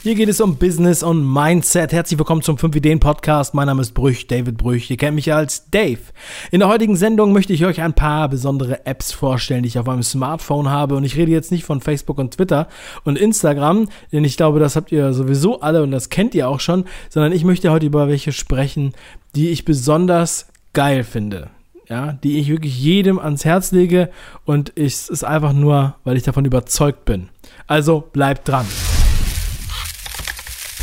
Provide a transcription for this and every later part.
Hier geht es um Business und Mindset. Herzlich willkommen zum 5 Ideen Podcast. Mein Name ist Brüch, David Brüch. Ihr kennt mich als Dave. In der heutigen Sendung möchte ich euch ein paar besondere Apps vorstellen, die ich auf meinem Smartphone habe. Und ich rede jetzt nicht von Facebook und Twitter und Instagram, denn ich glaube, das habt ihr sowieso alle und das kennt ihr auch schon, sondern ich möchte heute über welche sprechen, die ich besonders geil finde ja, die ich wirklich jedem ans Herz lege und es ist einfach nur, weil ich davon überzeugt bin. Also bleibt dran.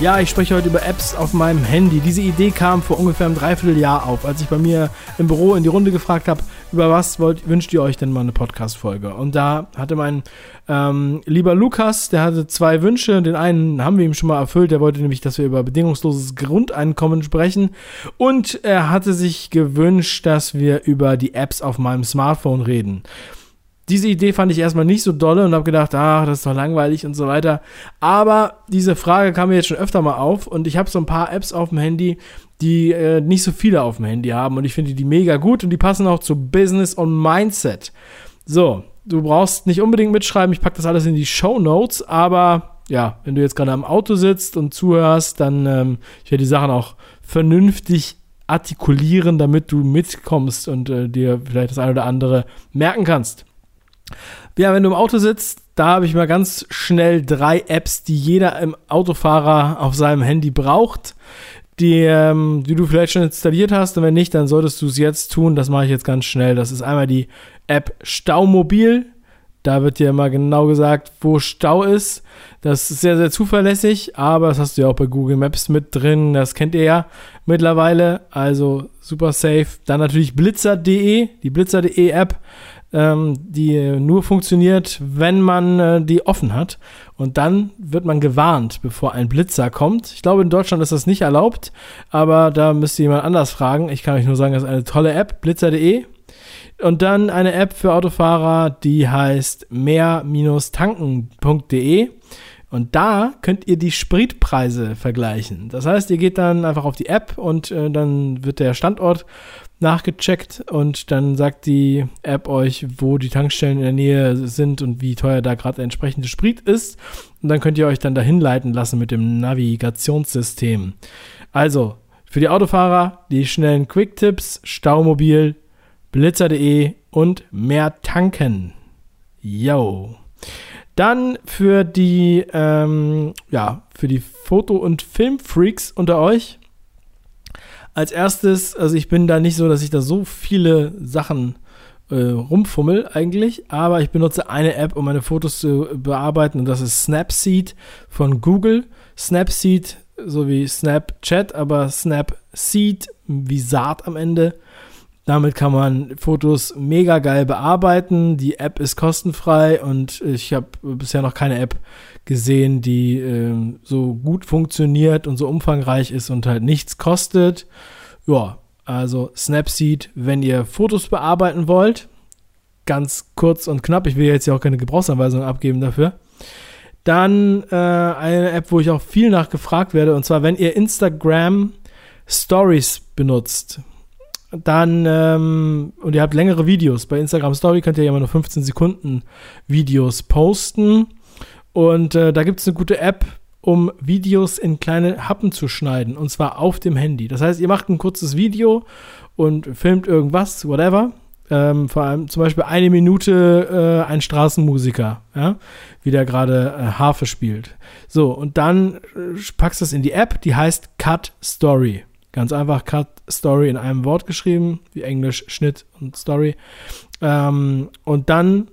Ja, ich spreche heute über Apps auf meinem Handy. Diese Idee kam vor ungefähr einem Dreivierteljahr auf, als ich bei mir im Büro in die Runde gefragt habe, über was wollt, wünscht ihr euch denn mal eine Podcast-Folge? Und da hatte mein ähm, lieber Lukas, der hatte zwei Wünsche. Den einen haben wir ihm schon mal erfüllt. Der wollte nämlich, dass wir über bedingungsloses Grundeinkommen sprechen. Und er hatte sich gewünscht, dass wir über die Apps auf meinem Smartphone reden diese Idee fand ich erstmal nicht so dolle und habe gedacht, ach, das ist doch langweilig und so weiter. Aber diese Frage kam mir jetzt schon öfter mal auf und ich habe so ein paar Apps auf dem Handy, die äh, nicht so viele auf dem Handy haben und ich finde die mega gut und die passen auch zu Business und Mindset. So, du brauchst nicht unbedingt mitschreiben, ich packe das alles in die Show Notes, aber ja, wenn du jetzt gerade am Auto sitzt und zuhörst, dann ähm, ich werde die Sachen auch vernünftig artikulieren, damit du mitkommst und äh, dir vielleicht das eine oder andere merken kannst. Ja, wenn du im Auto sitzt, da habe ich mal ganz schnell drei Apps, die jeder im Autofahrer auf seinem Handy braucht, die, ähm, die du vielleicht schon installiert hast. Und wenn nicht, dann solltest du es jetzt tun. Das mache ich jetzt ganz schnell. Das ist einmal die App Staumobil. Da wird dir mal genau gesagt, wo Stau ist. Das ist sehr, sehr zuverlässig, aber das hast du ja auch bei Google Maps mit drin. Das kennt ihr ja mittlerweile. Also super safe. Dann natürlich blitzer.de, die blitzer.de App ähm, die nur funktioniert, wenn man äh, die offen hat. Und dann wird man gewarnt, bevor ein Blitzer kommt. Ich glaube, in Deutschland ist das nicht erlaubt, aber da müsst ihr jemand anders fragen. Ich kann euch nur sagen, das ist eine tolle App, blitzer.de. Und dann eine App für Autofahrer, die heißt mehr-tanken.de. Und da könnt ihr die Spritpreise vergleichen. Das heißt, ihr geht dann einfach auf die App und äh, dann wird der Standort nachgecheckt und dann sagt die App euch, wo die Tankstellen in der Nähe sind und wie teuer da gerade der entsprechende Sprit ist. Und dann könnt ihr euch dann dahin leiten lassen mit dem Navigationssystem. Also, für die Autofahrer die schnellen Quick-Tipps, Staumobil, blitzer.de und mehr tanken. Yo. Dann für die, ähm, ja, für die Foto- und Filmfreaks unter euch als erstes, also ich bin da nicht so, dass ich da so viele Sachen äh, rumfummel eigentlich, aber ich benutze eine App, um meine Fotos zu bearbeiten und das ist Snapseed von Google. Snapseed, so wie Snapchat, aber Snapseed wie Saat am Ende. Damit kann man Fotos mega geil bearbeiten. Die App ist kostenfrei und ich habe bisher noch keine App gesehen, die äh, so gut funktioniert und so umfangreich ist und halt nichts kostet. Ja, also Snapseed, wenn ihr Fotos bearbeiten wollt, ganz kurz und knapp. Ich will jetzt ja auch keine Gebrauchsanweisung abgeben dafür. Dann äh, eine App, wo ich auch viel nachgefragt werde, und zwar, wenn ihr Instagram Stories benutzt, dann, ähm, und ihr habt längere Videos. Bei Instagram Story könnt ihr ja immer nur 15 Sekunden Videos posten. Und äh, da gibt es eine gute App, um Videos in kleine Happen zu schneiden. Und zwar auf dem Handy. Das heißt, ihr macht ein kurzes Video und filmt irgendwas, whatever. Ähm, vor allem zum Beispiel eine Minute äh, ein Straßenmusiker, ja, wie der gerade äh, Harfe spielt. So, und dann äh, packst du es in die App, die heißt Cut Story. Ganz einfach Cut Story in einem Wort geschrieben, wie Englisch Schnitt und Story. Ähm, und dann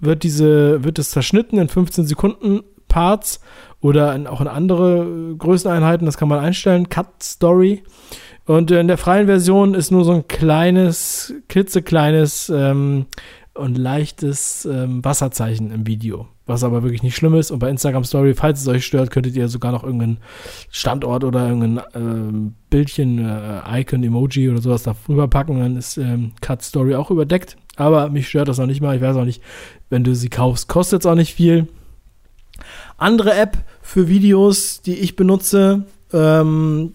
wird diese, wird es zerschnitten in 15 Sekunden Parts oder in, auch in andere Größeneinheiten, das kann man einstellen, Cut Story. Und in der freien Version ist nur so ein kleines, klitzekleines ähm, und leichtes ähm, Wasserzeichen im Video, was aber wirklich nicht schlimm ist. Und bei Instagram Story, falls es euch stört, könntet ihr sogar noch irgendeinen Standort oder irgendein ähm, Bildchen, äh, Icon, Emoji oder sowas da rüber packen. Dann ist ähm, Cut Story auch überdeckt. Aber mich stört das noch nicht mal. Ich weiß auch nicht, wenn du sie kaufst, kostet es auch nicht viel. Andere App für Videos, die ich benutze, ähm,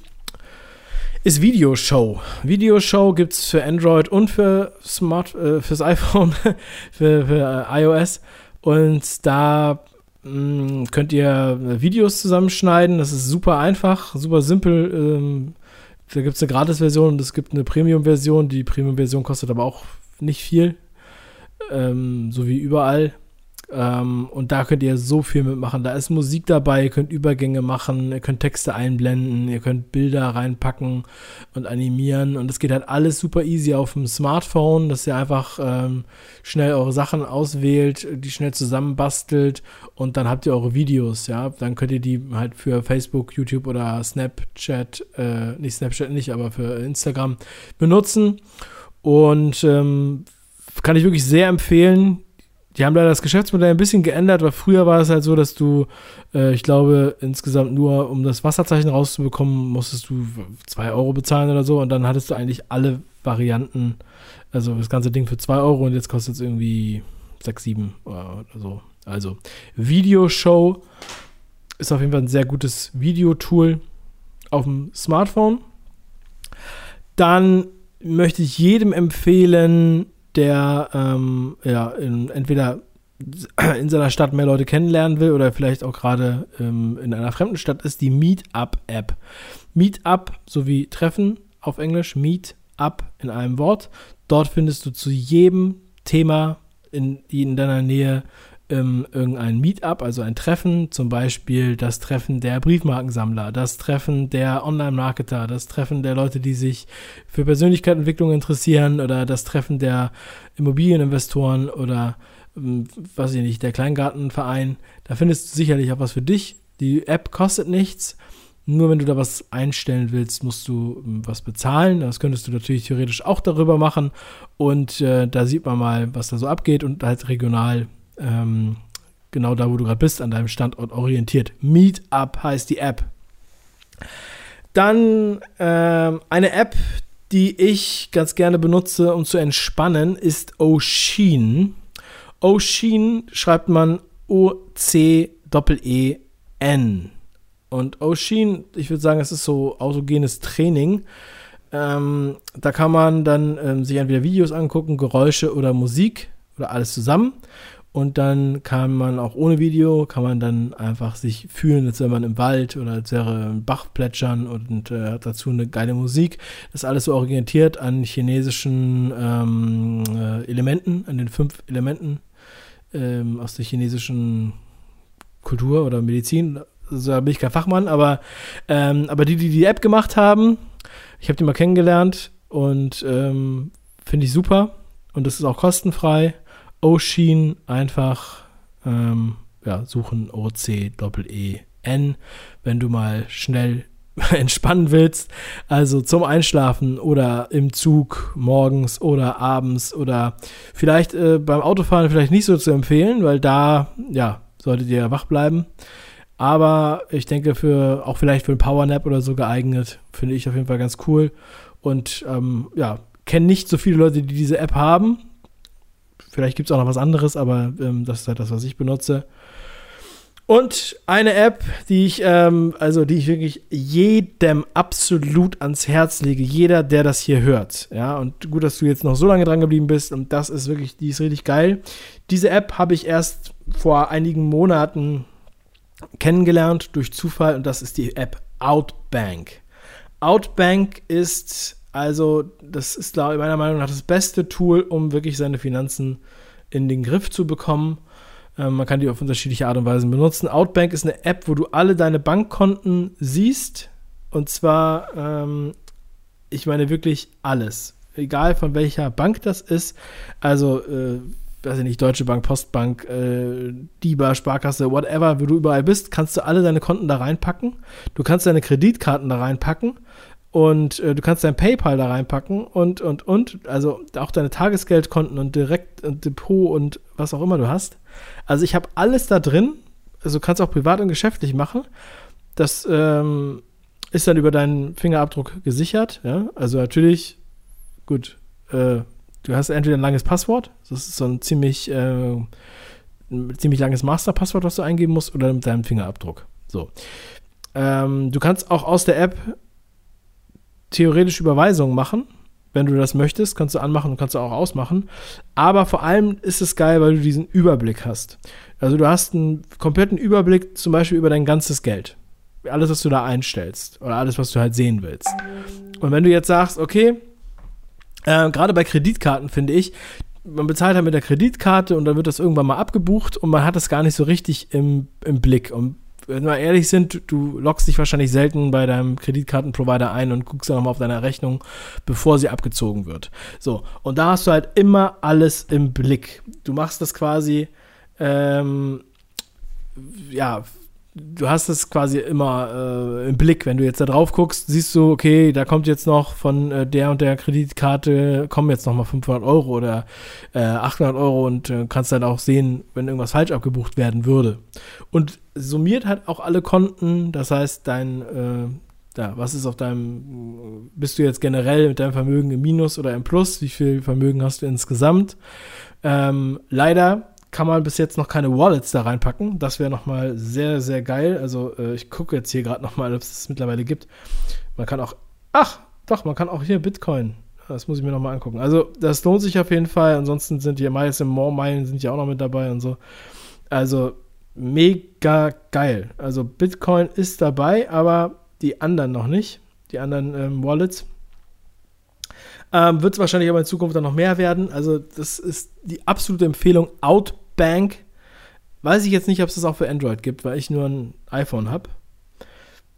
ist Videoshow. Videoshow gibt es für Android und für Smart, äh, fürs iPhone, für, für äh, iOS. Und da mh, mm, könnt ihr Videos zusammenschneiden. Das ist super einfach, super simpel. Ähm, da gibt es eine Gratis-Version und es gibt eine Premium-Version. Die Premium-Version kostet aber auch nicht viel. Ähm, so wie überall. Ähm, und da könnt ihr so viel mitmachen. Da ist Musik dabei, ihr könnt Übergänge machen, ihr könnt Texte einblenden, ihr könnt Bilder reinpacken und animieren. Und es geht halt alles super easy auf dem Smartphone, dass ihr einfach ähm, schnell eure Sachen auswählt, die schnell zusammenbastelt und dann habt ihr eure Videos, ja. Dann könnt ihr die halt für Facebook, YouTube oder Snapchat, äh, nicht Snapchat nicht, aber für Instagram benutzen. Und ähm, kann ich wirklich sehr empfehlen die haben leider das Geschäftsmodell ein bisschen geändert, weil früher war es halt so, dass du, äh, ich glaube, insgesamt nur, um das Wasserzeichen rauszubekommen, musstest du 2 Euro bezahlen oder so und dann hattest du eigentlich alle Varianten, also das ganze Ding für 2 Euro und jetzt kostet es irgendwie 6, 7 oder so. Also Videoshow ist auf jeden Fall ein sehr gutes Videotool auf dem Smartphone. Dann möchte ich jedem empfehlen, der ähm, ja, in, entweder in seiner Stadt mehr Leute kennenlernen will oder vielleicht auch gerade ähm, in einer fremden Stadt ist, die Meetup-App. Meetup sowie Treffen auf Englisch, Meetup in einem Wort. Dort findest du zu jedem Thema in, in deiner Nähe ähm, irgendein Meetup, also ein Treffen, zum Beispiel das Treffen der Briefmarkensammler, das Treffen der Online-Marketer, das Treffen der Leute, die sich für Persönlichkeitsentwicklung interessieren oder das Treffen der Immobilieninvestoren oder ähm, weiß ich nicht, der Kleingartenverein. Da findest du sicherlich auch was für dich. Die App kostet nichts. Nur wenn du da was einstellen willst, musst du ähm, was bezahlen. Das könntest du natürlich theoretisch auch darüber machen. Und äh, da sieht man mal, was da so abgeht und halt regional ähm, genau da, wo du gerade bist, an deinem Standort orientiert. Meetup heißt die App. Dann ähm, eine App, die ich ganz gerne benutze, um zu entspannen, ist Ocean. Ocean schreibt man O-C-E-E-N. Und Ocean, ich würde sagen, es ist so autogenes Training. Ähm, da kann man dann ähm, sich entweder Videos angucken, Geräusche oder Musik oder alles zusammen. Und dann kann man auch ohne Video, kann man dann einfach sich fühlen, als wäre man im Wald oder als wäre ein Bach plätschern und äh, hat dazu eine geile Musik. Das ist alles so orientiert an chinesischen ähm, äh, Elementen, an den fünf Elementen ähm, aus der chinesischen Kultur oder Medizin. Also, da bin ich kein Fachmann, aber, ähm, aber die, die die App gemacht haben, ich habe die mal kennengelernt und ähm, finde ich super. Und das ist auch kostenfrei. Ocean einfach ähm, ja, suchen O-C-E-E-N, wenn du mal schnell entspannen willst, also zum Einschlafen oder im Zug morgens oder abends oder vielleicht äh, beim Autofahren vielleicht nicht so zu empfehlen, weil da, ja, solltet ihr wach bleiben. Aber ich denke, für auch vielleicht für ein Powernap oder so geeignet, finde ich auf jeden Fall ganz cool. Und ähm, ja, kenne nicht so viele Leute, die diese App haben. Vielleicht gibt es auch noch was anderes, aber ähm, das ist halt das, was ich benutze. Und eine App, die ich, ähm, also die ich wirklich jedem absolut ans Herz lege, jeder, der das hier hört. Ja, und gut, dass du jetzt noch so lange dran geblieben bist. Und das ist wirklich, die ist richtig geil. Diese App habe ich erst vor einigen Monaten kennengelernt durch Zufall und das ist die App Outbank. Outbank ist also, das ist meiner Meinung nach das beste Tool, um wirklich seine Finanzen in den Griff zu bekommen. Ähm, man kann die auf unterschiedliche Art und Weise benutzen. Outbank ist eine App, wo du alle deine Bankkonten siehst. Und zwar, ähm, ich meine wirklich alles. Egal von welcher Bank das ist. Also, äh, weiß ich nicht, Deutsche Bank, Postbank, äh, DIBA, Sparkasse, whatever, wo du überall bist, kannst du alle deine Konten da reinpacken. Du kannst deine Kreditkarten da reinpacken und äh, du kannst dein PayPal da reinpacken und, und, und, also auch deine Tagesgeldkonten und Direkt und Depot und was auch immer du hast. Also ich habe alles da drin, also du kannst auch privat und geschäftlich machen. Das ähm, ist dann über deinen Fingerabdruck gesichert, ja. Also natürlich, gut, äh, du hast entweder ein langes Passwort, das ist so ein ziemlich, äh, ein ziemlich langes Masterpasswort, was du eingeben musst, oder mit deinem Fingerabdruck. So. Ähm, du kannst auch aus der App theoretisch Überweisungen machen. Wenn du das möchtest, kannst du anmachen und kannst du auch ausmachen. Aber vor allem ist es geil, weil du diesen Überblick hast. Also du hast einen kompletten Überblick zum Beispiel über dein ganzes Geld. Alles, was du da einstellst oder alles, was du halt sehen willst. Und wenn du jetzt sagst, okay, äh, gerade bei Kreditkarten finde ich, man bezahlt halt mit der Kreditkarte und dann wird das irgendwann mal abgebucht und man hat das gar nicht so richtig im, im Blick. Und wenn wir ehrlich sind, du loggst dich wahrscheinlich selten bei deinem Kreditkartenprovider ein und guckst dann nochmal auf deine Rechnung, bevor sie abgezogen wird. So, und da hast du halt immer alles im Blick. Du machst das quasi, ähm, ja, du hast es quasi immer äh, im Blick. Wenn du jetzt da drauf guckst, siehst du, okay, da kommt jetzt noch von äh, der und der Kreditkarte, kommen jetzt noch mal 500 Euro oder äh, 800 Euro und äh, kannst dann auch sehen, wenn irgendwas falsch abgebucht werden würde. Und summiert halt auch alle Konten, das heißt, dein, äh, ja, was ist auf deinem, bist du jetzt generell mit deinem Vermögen im Minus oder im Plus? Wie viel Vermögen hast du insgesamt? Ähm, leider kann man bis jetzt noch keine Wallets da reinpacken. Das wäre nochmal sehr, sehr geil. Also äh, ich gucke jetzt hier gerade nochmal, ob es das mittlerweile gibt. Man kann auch, ach, doch, man kann auch hier Bitcoin. Das muss ich mir nochmal angucken. Also das lohnt sich auf jeden Fall. Ansonsten sind die Miles im More Meilen sind ja auch noch mit dabei und so. Also mega geil. Also Bitcoin ist dabei, aber die anderen noch nicht. Die anderen ähm, Wallets. Ähm, Wird es wahrscheinlich aber in Zukunft dann noch mehr werden. Also, das ist die absolute Empfehlung. Out Bank. Weiß ich jetzt nicht, ob es das auch für Android gibt, weil ich nur ein iPhone habe.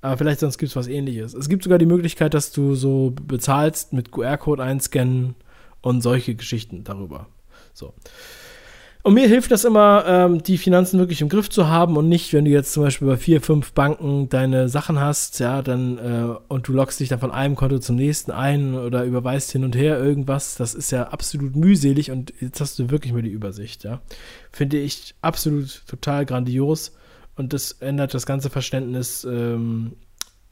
Aber vielleicht sonst gibt es was ähnliches. Es gibt sogar die Möglichkeit, dass du so bezahlst mit QR-Code einscannen und solche Geschichten darüber. So. Und mir hilft das immer, ähm, die Finanzen wirklich im Griff zu haben und nicht, wenn du jetzt zum Beispiel bei vier, fünf Banken deine Sachen hast, ja, dann äh, und du loggst dich dann von einem Konto zum nächsten ein oder überweist hin und her irgendwas, das ist ja absolut mühselig und jetzt hast du wirklich mal die Übersicht, ja. Finde ich absolut total grandios und das ändert das ganze Verständnis ähm,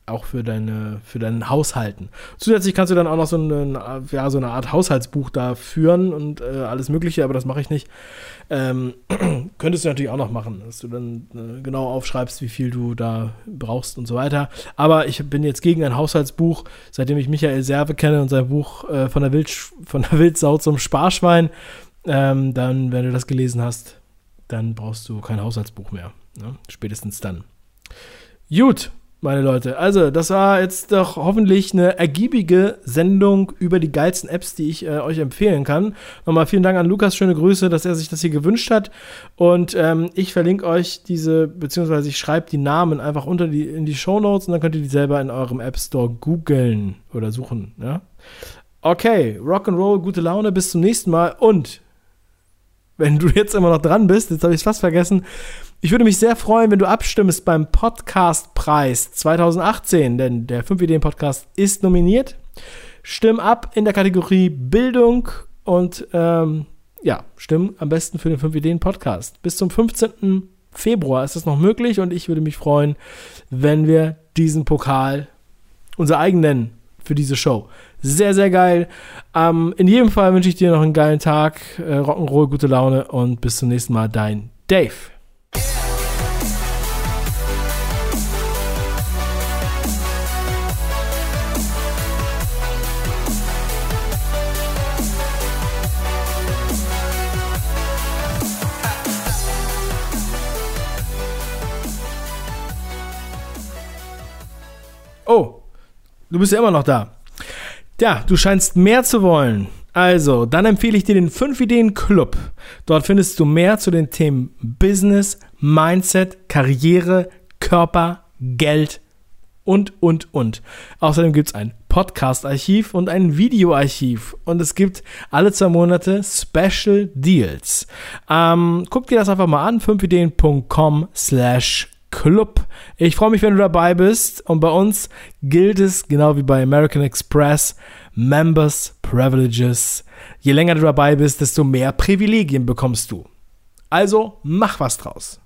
auch für deine für deinen Haushalten. Zusätzlich kannst du dann auch noch so eine, ja, so eine Art Haushaltsbuch da führen und äh, alles Mögliche, aber das mache ich nicht. Ähm, könntest du natürlich auch noch machen, dass du dann äh, genau aufschreibst, wie viel du da brauchst und so weiter. Aber ich bin jetzt gegen ein Haushaltsbuch, seitdem ich Michael Serve kenne und sein Buch äh, von, der Wild, von der Wildsau zum Sparschwein. Ähm, dann, wenn du das gelesen hast, dann brauchst du kein Haushaltsbuch mehr. Ne? Spätestens dann. Gut, meine Leute. Also, das war jetzt doch hoffentlich eine ergiebige Sendung über die geilsten Apps, die ich äh, euch empfehlen kann. Nochmal vielen Dank an Lukas, schöne Grüße, dass er sich das hier gewünscht hat. Und ähm, ich verlinke euch diese, beziehungsweise ich schreibe die Namen einfach unter die, in die Show Notes und dann könnt ihr die selber in eurem App Store googeln oder suchen. Ja? Okay, Rock'n'Roll, gute Laune, bis zum nächsten Mal und wenn du jetzt immer noch dran bist, jetzt habe ich es fast vergessen, ich würde mich sehr freuen, wenn du abstimmst beim Podcastpreis 2018, denn der 5 Ideen Podcast ist nominiert. Stimm ab in der Kategorie Bildung und ähm, ja, stimm am besten für den 5 Ideen Podcast. Bis zum 15. Februar ist das noch möglich und ich würde mich freuen, wenn wir diesen Pokal unser eigen nennen für diese Show. Sehr, sehr geil. Ähm, in jedem Fall wünsche ich dir noch einen geilen Tag, äh, Rock'n'Roll, gute Laune und bis zum nächsten Mal, dein Dave. Du bist ja immer noch da. Ja, du scheinst mehr zu wollen. Also, dann empfehle ich dir den 5 Ideen Club. Dort findest du mehr zu den Themen Business, Mindset, Karriere, Körper, Geld und, und, und. Außerdem gibt es ein Podcast-Archiv und ein Videoarchiv. Und es gibt alle zwei Monate Special Deals. Ähm, guck dir das einfach mal an, 5ideen.com slash Club. Ich freue mich, wenn du dabei bist. Und bei uns gilt es, genau wie bei American Express, Members Privileges. Je länger du dabei bist, desto mehr Privilegien bekommst du. Also mach was draus.